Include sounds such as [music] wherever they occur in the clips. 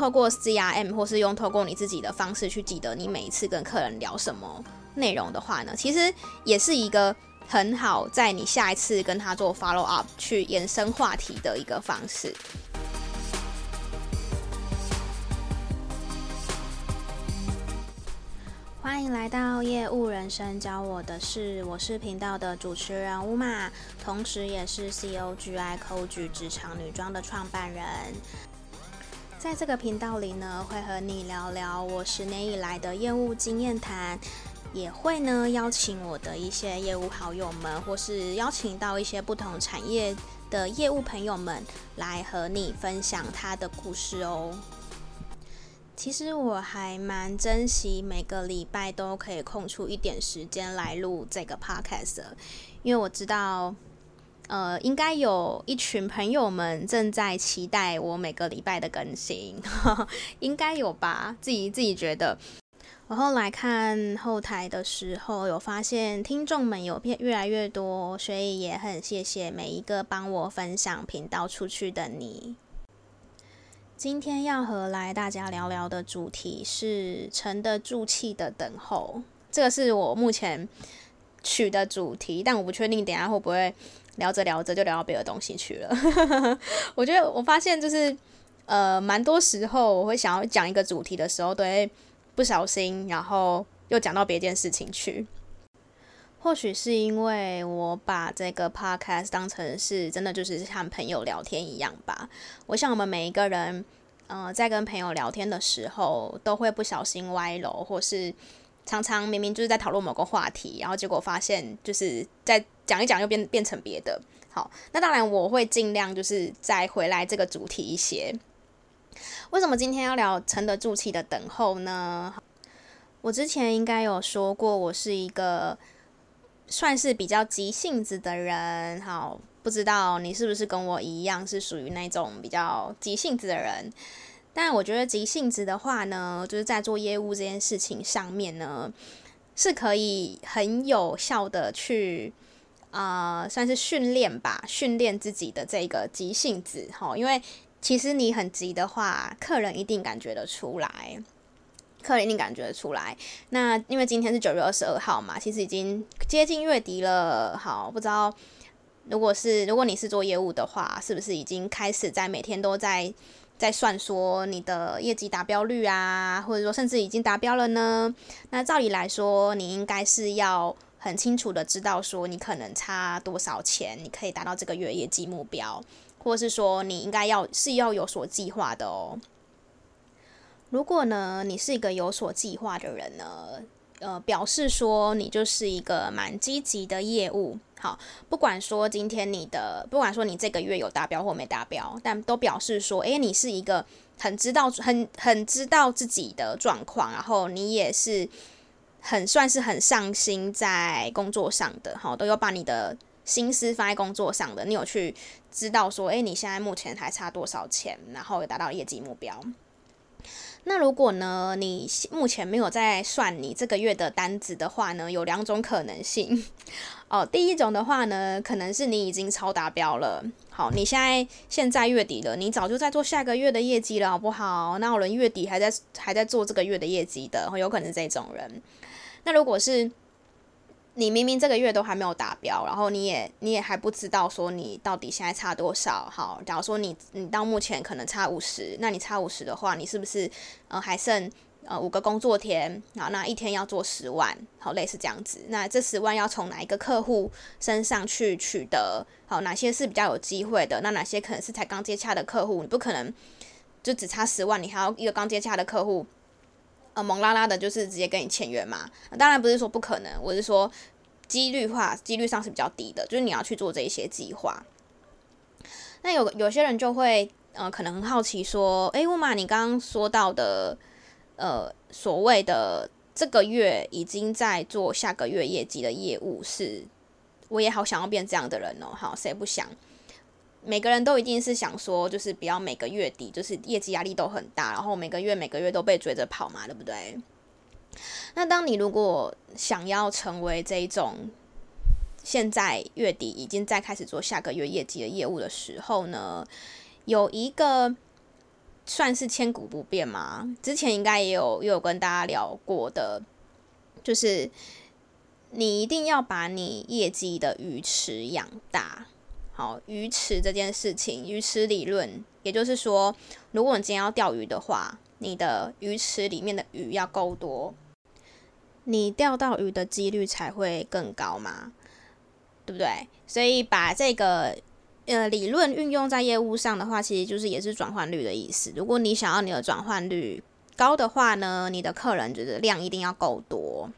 透过 CRM 或是用透过你自己的方式去记得你每一次跟客人聊什么内容的话呢，其实也是一个很好在你下一次跟他做 follow up 去延伸话题的一个方式。欢迎来到业务人生教我的事，我是频道的主持人乌玛，同时也是 COGI Coach 职场女装的创办人。在这个频道里呢，会和你聊聊我十年以来的业务经验谈，也会呢邀请我的一些业务好友们，或是邀请到一些不同产业的业务朋友们来和你分享他的故事哦。其实我还蛮珍惜每个礼拜都可以空出一点时间来录这个 podcast 的，因为我知道，呃，应该有一群朋友们正在期待我每个礼拜的更新，[laughs] 应该有吧？自己自己觉得。我后来看后台的时候，有发现听众们有变越来越多，所以也很谢谢每一个帮我分享频道出去的你。今天要和来大家聊聊的主题是沉得住气的等候，这个是我目前取的主题，但我不确定等下会不会聊着聊着就聊到别的东西去了。[laughs] 我觉得我发现就是呃，蛮多时候我会想要讲一个主题的时候，都会不小心，然后又讲到别件事情去。或许是因为我把这个 podcast 当成是真的就是像朋友聊天一样吧。我想我们每一个人，呃，在跟朋友聊天的时候，都会不小心歪楼，或是常常明明就是在讨论某个话题，然后结果发现就是在讲一讲又变变成别的。好，那当然我会尽量就是再回来这个主题一些。为什么今天要聊沉得住气的等候呢？我之前应该有说过，我是一个。算是比较急性子的人，好，不知道你是不是跟我一样是属于那种比较急性子的人。但我觉得急性子的话呢，就是在做业务这件事情上面呢，是可以很有效的去、呃，算是训练吧，训练自己的这个急性子。哈，因为其实你很急的话，客人一定感觉得出来。客人一定感觉得出来。那因为今天是九月二十二号嘛，其实已经接近月底了。好，不知道如果是如果你是做业务的话，是不是已经开始在每天都在在算说你的业绩达标率啊，或者说甚至已经达标了呢？那照理来说，你应该是要很清楚的知道说你可能差多少钱，你可以达到这个月业绩目标，或者是说你应该要是要有所计划的哦。如果呢，你是一个有所计划的人呢，呃，表示说你就是一个蛮积极的业务。好，不管说今天你的，不管说你这个月有达标或没达标，但都表示说，诶，你是一个很知道、很很知道自己的状况，然后你也是很算是很上心在工作上的，哈，都有把你的心思放在工作上的，你有去知道说，诶，你现在目前还差多少钱，然后有达到业绩目标。那如果呢，你目前没有在算你这个月的单子的话呢，有两种可能性 [laughs] 哦。第一种的话呢，可能是你已经超达标了。好，你现在现在月底了，你早就在做下个月的业绩了，好不好？那有人月底还在还在做这个月的业绩的，有可能是这种人。那如果是你明明这个月都还没有达标，然后你也你也还不知道说你到底现在差多少。好，假如说你你到目前可能差五十，那你差五十的话，你是不是呃还剩呃五个工作天？好，那一天要做十万，好，类似这样子。那这十万要从哪一个客户身上去取得？好，哪些是比较有机会的？那哪些可能是才刚接洽的客户？你不可能就只差十万，你还要一个刚接洽的客户。呃，猛拉拉的，就是直接跟你签约嘛。当然不是说不可能，我是说几率化，几率上是比较低的，就是你要去做这一些计划。那有有些人就会，呃，可能很好奇说，诶，乌玛，你刚刚说到的，呃，所谓的这个月已经在做下个月业绩的业务，是我也好想要变这样的人哦，好，谁不想？每个人都一定是想说，就是不要每个月底就是业绩压力都很大，然后每个月每个月都被追着跑嘛，对不对？那当你如果想要成为这种现在月底已经在开始做下个月业绩的业务的时候呢，有一个算是千古不变嘛。之前应该也有也有跟大家聊过的，就是你一定要把你业绩的鱼池养大。好，鱼池这件事情，鱼池理论，也就是说，如果你今天要钓鱼的话，你的鱼池里面的鱼要够多，你钓到鱼的几率才会更高嘛，对不对？所以把这个。呃，理论运用在业务上的话，其实就是也是转换率的意思。如果你想要你的转换率高的话呢，你的客人就是量一定要够多。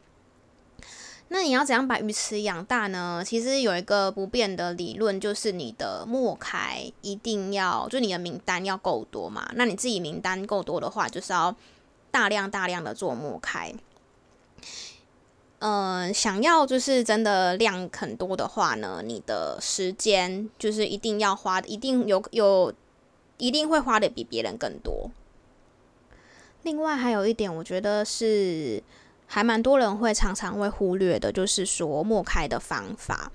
那你要怎样把鱼池养大呢？其实有一个不变的理论，就是你的墨开一定要，就你的名单要够多嘛。那你自己名单够多的话，就是要大量大量的做墨开。嗯、想要就是真的量很多的话呢，你的时间就是一定要花，一定有有，一定会花的比别人更多。另外还有一点，我觉得是还蛮多人会常常会忽略的，就是说默开的方法。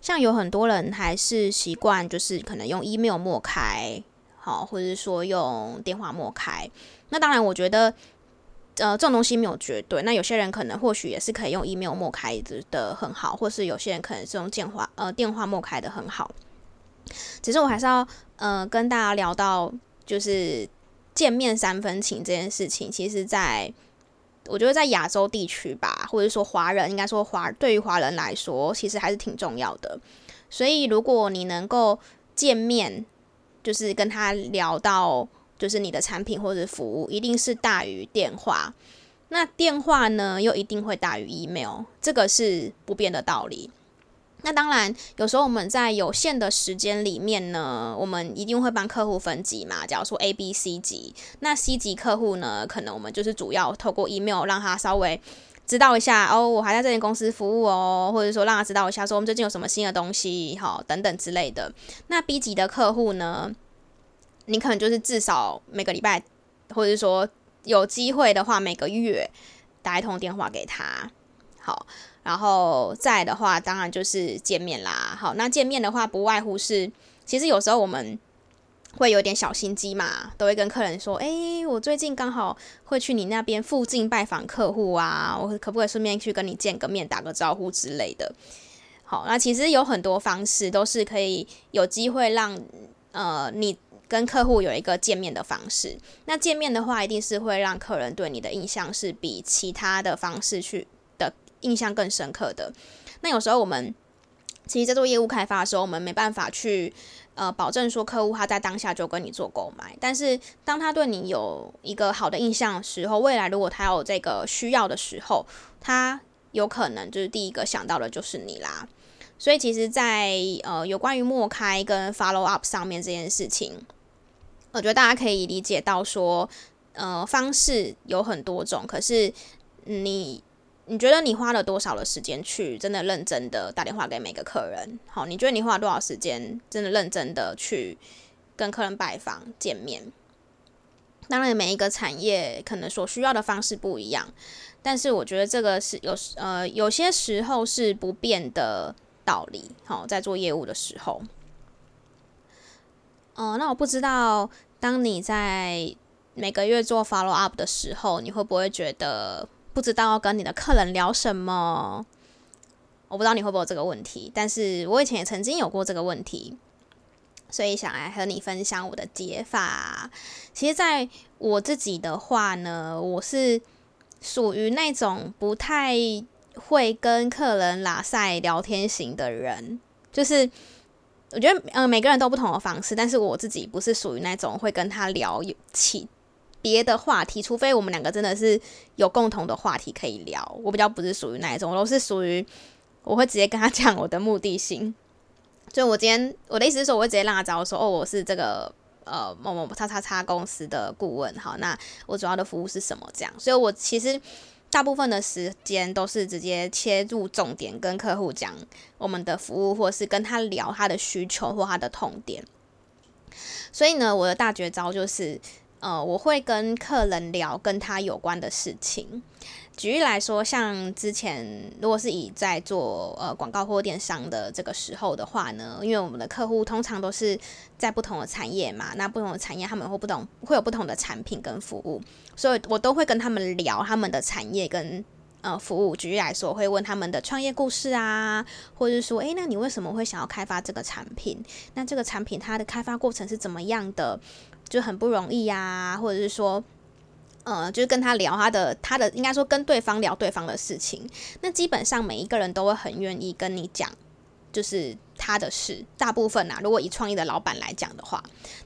像有很多人还是习惯就是可能用 email 默开，好，或者是说用电话默开。那当然，我觉得。呃，这种东西没有绝对。那有些人可能或许也是可以用 email 默开的很好，或是有些人可能是用电话呃电话默开的很好。只是我还是要呃跟大家聊到，就是见面三分情这件事情，其实在我觉得在亚洲地区吧，或者说华人应该说华对于华人来说，其实还是挺重要的。所以如果你能够见面，就是跟他聊到。就是你的产品或者服务一定是大于电话，那电话呢又一定会大于 email，这个是不变的道理。那当然，有时候我们在有限的时间里面呢，我们一定会帮客户分级嘛。假如说 A、B、C 级，那 C 级客户呢，可能我们就是主要透过 email 让他稍微知道一下哦，我还在这间公司服务哦，或者说让他知道一下说我们最近有什么新的东西，好，等等之类的。那 B 级的客户呢？你可能就是至少每个礼拜，或者说有机会的话，每个月打一通电话给他，好，然后再的话，当然就是见面啦。好，那见面的话，不外乎是，其实有时候我们会有点小心机嘛，都会跟客人说，诶，我最近刚好会去你那边附近拜访客户啊，我可不可以顺便去跟你见个面，打个招呼之类的？好，那其实有很多方式都是可以有机会让呃你。跟客户有一个见面的方式，那见面的话，一定是会让客人对你的印象是比其他的方式去印象更深刻的。那有时候我们其实在做业务开发的时候，我们没办法去呃保证说客户他在当下就跟你做购买，但是当他对你有一个好的印象的时候，未来如果他有这个需要的时候，他有可能就是第一个想到的就是你啦。所以其实在，呃有关于默开跟 follow up 上面这件事情。我觉得大家可以理解到说，呃，方式有很多种，可是你你觉得你花了多少的时间去真的认真的打电话给每个客人？好，你觉得你花了多少时间真的认真的去跟客人拜访见面？当然，每一个产业可能所需要的方式不一样，但是我觉得这个是有呃有些时候是不变的道理。好，在做业务的时候，哦、呃，那我不知道。当你在每个月做 follow up 的时候，你会不会觉得不知道要跟你的客人聊什么？我不知道你会不会有这个问题，但是我以前也曾经有过这个问题，所以想来和你分享我的解法。其实，在我自己的话呢，我是属于那种不太会跟客人拉赛聊天型的人，就是。我觉得，嗯、每个人都不同的方式，但是我自己不是属于那种会跟他聊起别的话题，除非我们两个真的是有共同的话题可以聊。我比较不是属于那一种，我都是属于我会直接跟他讲我的目的性。[laughs] 就我今天我的意思是说，我会直接让他知道说，哦，我是这个呃某某叉叉叉公司的顾问，好，那我主要的服务是什么？这样，所以我其实。大部分的时间都是直接切入重点，跟客户讲我们的服务，或是跟他聊他的需求或他的痛点。所以呢，我的大绝招就是，呃，我会跟客人聊跟他有关的事情。举例来说，像之前如果是以在做呃广告或电商的这个时候的话呢，因为我们的客户通常都是在不同的产业嘛，那不同的产业他们会不同会有不同的产品跟服务，所以我都会跟他们聊他们的产业跟呃服务。举例来说，会问他们的创业故事啊，或者是说，诶，那你为什么会想要开发这个产品？那这个产品它的开发过程是怎么样的？就很不容易呀、或者是说。呃，就是跟他聊他的他的，应该说跟对方聊对方的事情。那基本上每一个人都会很愿意跟你讲，就是他的事。大部分啊，如果以创业的老板来讲的话，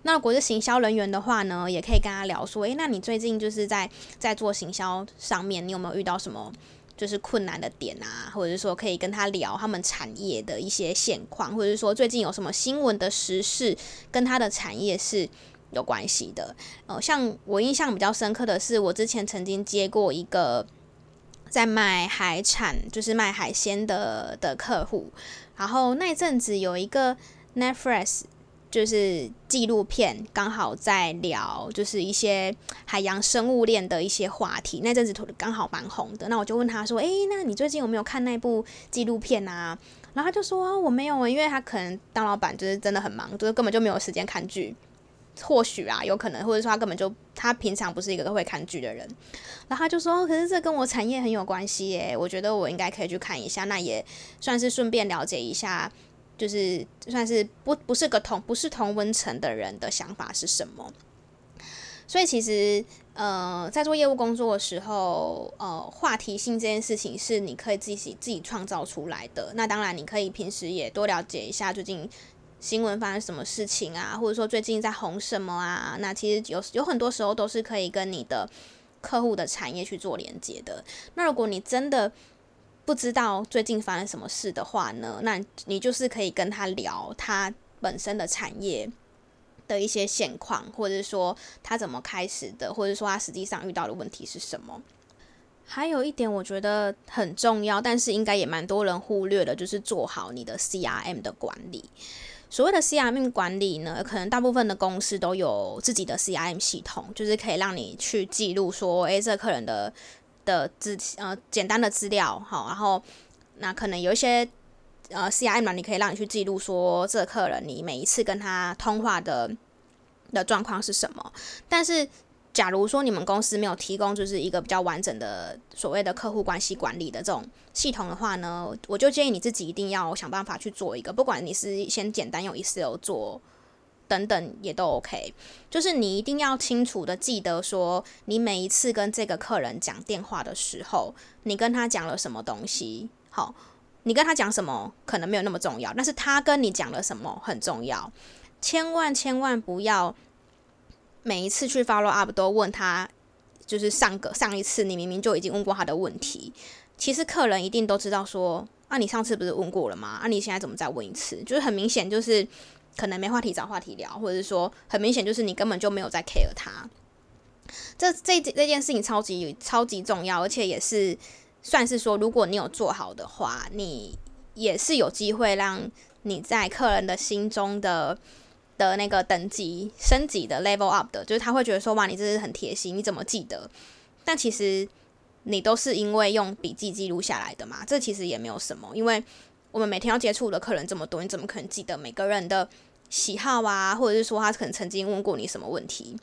那如果是行销人员的话呢，也可以跟他聊说，诶，那你最近就是在在做行销上面，你有没有遇到什么就是困难的点啊？或者是说可以跟他聊他们产业的一些现况，或者是说最近有什么新闻的时事跟他的产业是。有关系的，呃，像我印象比较深刻的是，我之前曾经接过一个在卖海产，就是卖海鲜的的客户，然后那阵子有一个 Netflix 就是纪录片，刚好在聊就是一些海洋生物链的一些话题，那阵子刚好蛮红的，那我就问他说：“诶，那你最近有没有看那部纪录片啊？”然后他就说：“我没有，因为他可能当老板就是真的很忙，就是根本就没有时间看剧。”或许啊，有可能，或者说他根本就他平常不是一个会看剧的人，然后他就说，可是这跟我产业很有关系耶，我觉得我应该可以去看一下，那也算是顺便了解一下，就是算是不不是个同不是同温层的人的想法是什么。所以其实呃，在做业务工作的时候，呃，话题性这件事情是你可以自己自己创造出来的。那当然，你可以平时也多了解一下最近。新闻发生什么事情啊？或者说最近在红什么啊？那其实有有很多时候都是可以跟你的客户的产业去做连接的。那如果你真的不知道最近发生什么事的话呢？那你就是可以跟他聊他本身的产业的一些现况，或者说他怎么开始的，或者说他实际上遇到的问题是什么。还有一点我觉得很重要，但是应该也蛮多人忽略的，就是做好你的 CRM 的管理。所谓的 CRM 管理呢，可能大部分的公司都有自己的 CRM 系统，就是可以让你去记录说，诶，这客人的的资呃简单的资料，好，然后那可能有一些呃 CRM 呢，你可以让你去记录说，这客人你每一次跟他通话的的状况是什么，但是。假如说你们公司没有提供就是一个比较完整的所谓的客户关系管理的这种系统的话呢，我就建议你自己一定要想办法去做一个，不管你是先简单用 Excel 做等等也都 OK。就是你一定要清楚的记得说，你每一次跟这个客人讲电话的时候，你跟他讲了什么东西。好，你跟他讲什么可能没有那么重要，但是他跟你讲了什么很重要，千万千万不要。每一次去 follow up 都问他，就是上个上一次你明明就已经问过他的问题，其实客人一定都知道说，啊你上次不是问过了吗？啊你现在怎么再问一次？就是很明显就是可能没话题找话题聊，或者是说很明显就是你根本就没有在 care 他。这这这件事情超级超级重要，而且也是算是说，如果你有做好的话，你也是有机会让你在客人的心中的。的那个等级升级的 level up 的，就是他会觉得说，哇，你这是很贴心，你怎么记得？但其实你都是因为用笔记记录下来的嘛，这其实也没有什么，因为我们每天要接触的客人这么多，你怎么可能记得每个人的喜好啊？或者是说他可能曾经问过你什么问题？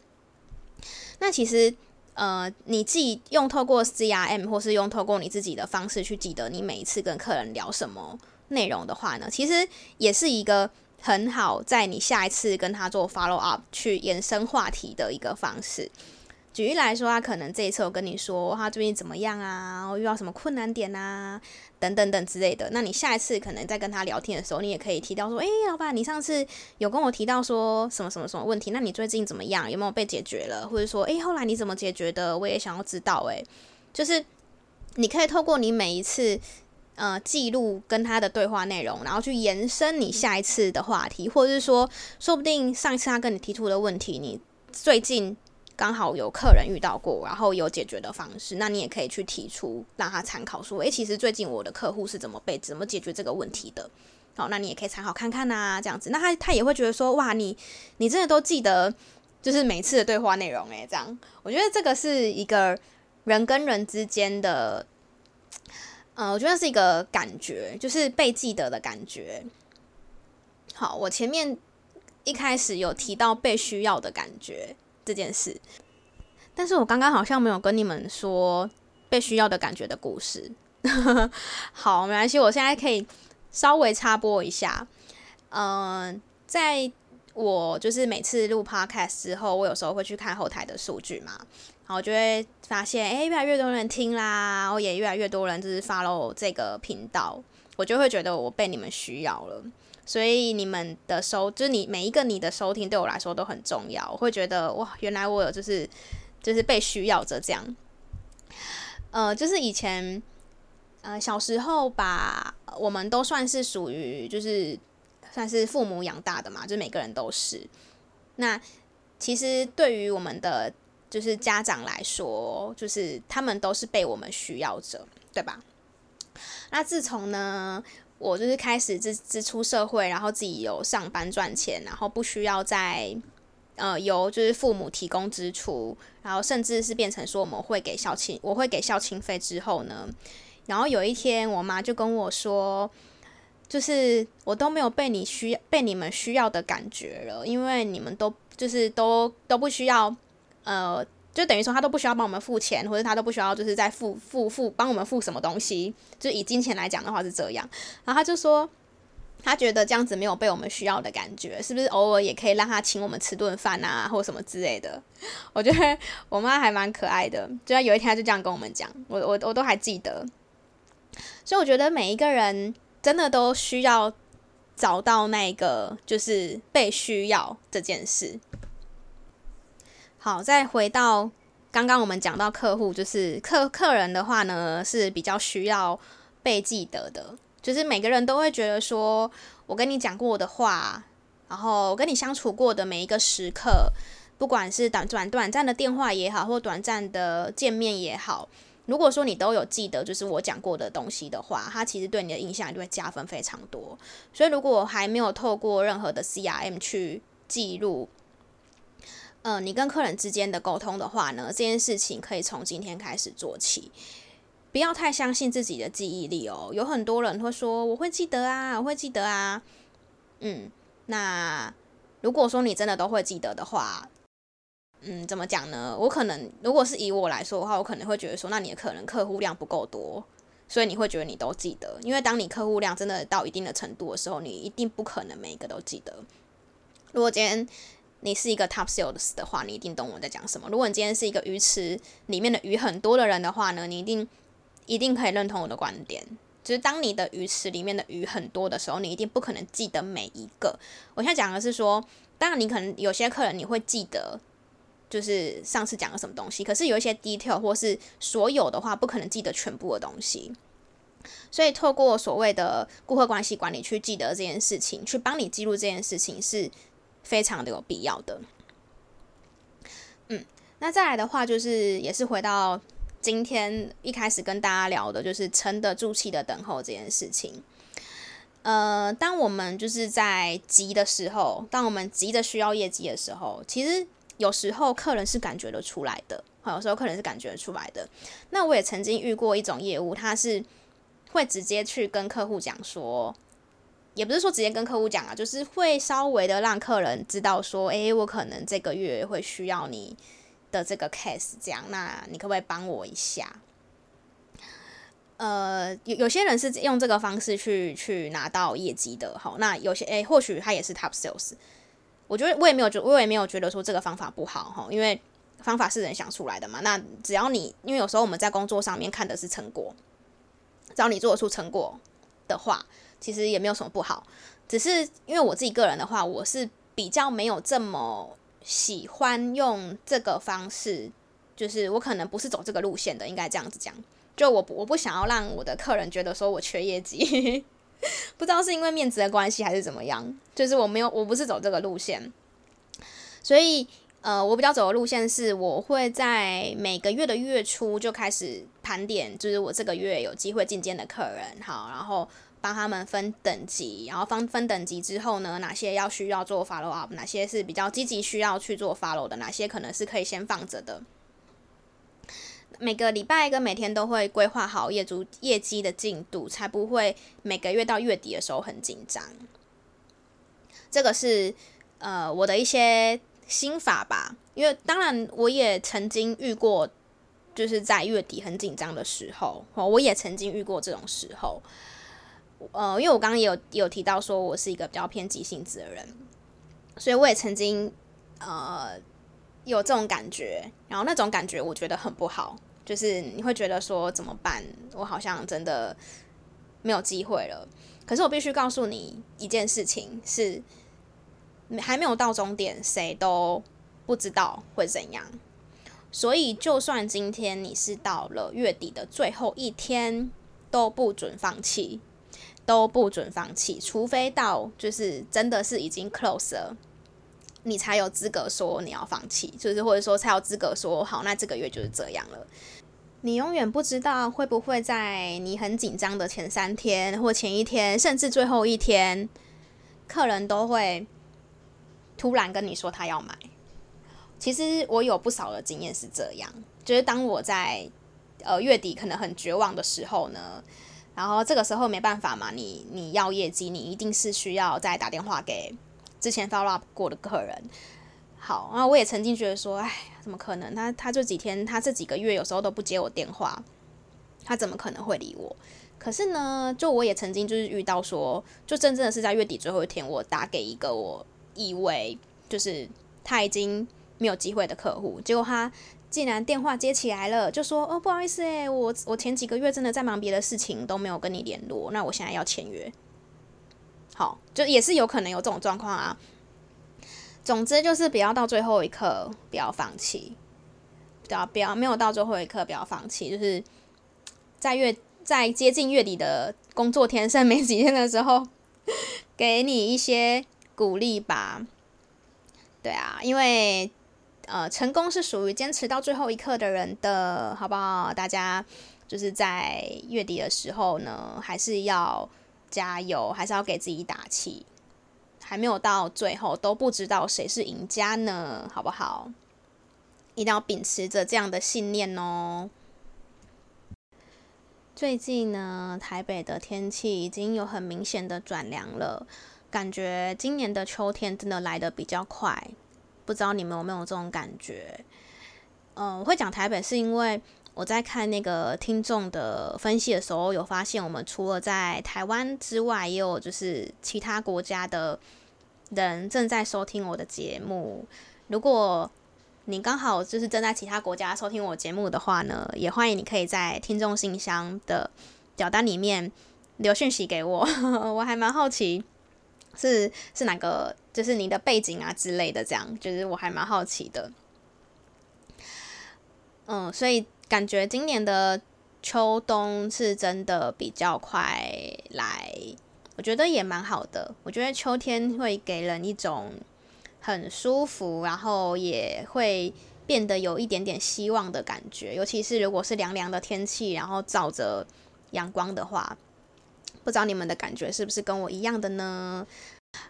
那其实呃，你自己用透过 CRM 或是用透过你自己的方式去记得你每一次跟客人聊什么内容的话呢，其实也是一个。很好，在你下一次跟他做 follow up 去延伸话题的一个方式。举例来说，他可能这一次我跟你说他最近怎么样啊，遇到什么困难点啊，等等等之类的。那你下一次可能在跟他聊天的时候，你也可以提到说，诶，老板，你上次有跟我提到说什么什么什么问题？那你最近怎么样？有没有被解决了？或者说，诶，后来你怎么解决的？我也想要知道。诶，就是你可以透过你每一次。呃，记录跟他的对话内容，然后去延伸你下一次的话题，或者是说，说不定上一次他跟你提出的问题，你最近刚好有客人遇到过，然后有解决的方式，那你也可以去提出让他参考，说，诶，其实最近我的客户是怎么被怎么解决这个问题的，好，那你也可以参考看看呐，这样子，那他他也会觉得说，哇，你你真的都记得就是每次的对话内容，诶，这样，我觉得这个是一个人跟人之间的，呃，我觉得是一个感觉，就是被记得的感觉。好，我前面一开始有提到被需要的感觉这件事，但是我刚刚好像没有跟你们说被需要的感觉的故事。[laughs] 好，没关系，我现在可以稍微插播一下，嗯、在。我就是每次录 podcast 之后，我有时候会去看后台的数据嘛，然后就会发现，诶，越来越多人听啦，然后也越来越多人就是 follow 这个频道，我就会觉得我被你们需要了，所以你们的收，就是你每一个你的收听对我来说都很重要，我会觉得哇，原来我有就是就是被需要着这样，呃，就是以前呃小时候吧，我们都算是属于就是。算是父母养大的嘛，就是每个人都是。那其实对于我们的就是家长来说，就是他们都是被我们需要着，对吧？那自从呢，我就是开始自自出社会，然后自己有上班赚钱，然后不需要再呃由就是父母提供支出，然后甚至是变成说我们会给孝亲，我会给孝亲费之后呢，然后有一天我妈就跟我说。就是我都没有被你需要、被你们需要的感觉了，因为你们都就是都都不需要，呃，就等于说他都不需要帮我们付钱，或者他都不需要就是在付付付帮我们付什么东西，就以金钱来讲的话是这样。然后他就说，他觉得这样子没有被我们需要的感觉，是不是偶尔也可以让他请我们吃顿饭啊，或什么之类的？我觉得我妈还蛮可爱的，就在有一天他就这样跟我们讲，我我我都还记得。所以我觉得每一个人。真的都需要找到那个，就是被需要这件事。好，再回到刚刚我们讲到客户，就是客客人的话呢，是比较需要被记得的。就是每个人都会觉得说，我跟你讲过的话，然后我跟你相处过的每一个时刻，不管是短短短暂的电话也好，或短暂的见面也好。如果说你都有记得，就是我讲过的东西的话，它其实对你的印象就会加分非常多。所以，如果还没有透过任何的 CRM 去记录，呃，你跟客人之间的沟通的话呢，这件事情可以从今天开始做起。不要太相信自己的记忆力哦。有很多人会说我会记得啊，我会记得啊。嗯，那如果说你真的都会记得的话，嗯，怎么讲呢？我可能如果是以我来说的话，我可能会觉得说，那你的可能客户量不够多，所以你会觉得你都记得。因为当你客户量真的到一定的程度的时候，你一定不可能每一个都记得。如果今天你是一个 top sales 的话，你一定懂我在讲什么。如果你今天是一个鱼池里面的鱼很多的人的话呢，你一定一定可以认同我的观点。就是当你的鱼池里面的鱼很多的时候，你一定不可能记得每一个。我现在讲的是说，当然你可能有些客人你会记得。就是上次讲了什么东西，可是有一些 detail 或是所有的话，不可能记得全部的东西，所以透过所谓的顾客关系管理去记得这件事情，去帮你记录这件事情是非常的有必要的。嗯，那再来的话，就是也是回到今天一开始跟大家聊的，就是沉得住气的等候这件事情。呃，当我们就是在急的时候，当我们急着需要业绩的时候，其实。有时候客人是感觉得出来的，有时候客人是感觉得出来的。那我也曾经遇过一种业务，他是会直接去跟客户讲说，也不是说直接跟客户讲啊，就是会稍微的让客人知道说，诶，我可能这个月会需要你的这个 case，这样，那你可不可以帮我一下？呃，有有些人是用这个方式去去拿到业绩的，好，那有些诶，或许他也是 top sales。我觉得我也没有觉，我也没有觉得说这个方法不好哈，因为方法是人想出来的嘛。那只要你，因为有时候我们在工作上面看的是成果，只要你做出成果的话，其实也没有什么不好。只是因为我自己个人的话，我是比较没有这么喜欢用这个方式，就是我可能不是走这个路线的，应该这样子讲。就我我不想要让我的客人觉得说我缺业绩。[laughs] 不知道是因为面子的关系还是怎么样，就是我没有，我不是走这个路线，所以呃，我比较走的路线是，我会在每个月的月初就开始盘点，就是我这个月有机会进阶的客人，好，然后帮他们分等级，然后分分等级之后呢，哪些要需要做 follow up，哪些是比较积极需要去做 follow 的，哪些可能是可以先放着的。每个礼拜跟每天都会规划好业主业绩的进度，才不会每个月到月底的时候很紧张。这个是呃我的一些心法吧，因为当然我也曾经遇过，就是在月底很紧张的时候，我也曾经遇过这种时候。呃，因为我刚刚也有有提到说我是一个比较偏急性子的人，所以我也曾经呃有这种感觉，然后那种感觉我觉得很不好。就是你会觉得说怎么办？我好像真的没有机会了。可是我必须告诉你一件事情是，还没有到终点，谁都不知道会怎样。所以就算今天你是到了月底的最后一天，都不准放弃，都不准放弃，除非到就是真的是已经 close 了，你才有资格说你要放弃，就是或者说才有资格说好，那这个月就是这样了。你永远不知道会不会在你很紧张的前三天或前一天，甚至最后一天，客人都会突然跟你说他要买。其实我有不少的经验是这样，就是当我在呃月底可能很绝望的时候呢，然后这个时候没办法嘛，你你要业绩，你一定是需要再打电话给之前 follow up 过的客人。好，然后我也曾经觉得说，哎，怎么可能？他他这几天，他这几个月有时候都不接我电话，他怎么可能会理我？可是呢，就我也曾经就是遇到说，就真正的是在月底最后一天，我打给一个我以为就是他已经没有机会的客户，结果他竟然电话接起来了，就说，哦，不好意思，诶，我我前几个月真的在忙别的事情，都没有跟你联络，那我现在要签约。好，就也是有可能有这种状况啊。总之就是不要到最后一刻不要放弃，不要不要没有到最后一刻不要放弃，就是在月在接近月底的工作天剩没几天的时候，[laughs] 给你一些鼓励吧。对啊，因为呃成功是属于坚持到最后一刻的人的，好不好？大家就是在月底的时候呢，还是要加油，还是要给自己打气。还没有到最后都不知道谁是赢家呢，好不好？一定要秉持着这样的信念哦。最近呢，台北的天气已经有很明显的转凉了，感觉今年的秋天真的来得比较快。不知道你们有没有这种感觉？嗯，我会讲台北是因为。我在看那个听众的分析的时候，有发现我们除了在台湾之外，也有就是其他国家的人正在收听我的节目。如果你刚好就是正在其他国家收听我节目的话呢，也欢迎你可以在听众信箱的表单里面留讯息给我，[laughs] 我还蛮好奇是是哪个，就是你的背景啊之类的，这样就是我还蛮好奇的。嗯，所以。感觉今年的秋冬是真的比较快来，我觉得也蛮好的。我觉得秋天会给人一种很舒服，然后也会变得有一点点希望的感觉。尤其是如果是凉凉的天气，然后照着阳光的话，不知道你们的感觉是不是跟我一样的呢？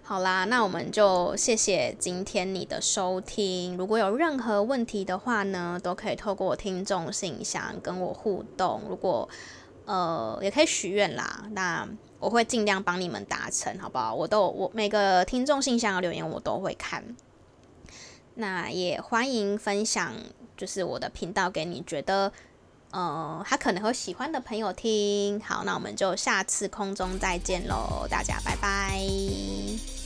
好啦，那我们就谢谢今天你的收听。如果有任何问题的话呢，都可以透过听众信箱跟我互动。如果呃，也可以许愿啦，那我会尽量帮你们达成，好不好？我都我每个听众信箱的留言我都会看。那也欢迎分享，就是我的频道给你觉得呃他可能会喜欢的朋友听。好，那我们就下次空中再见喽，大家拜拜。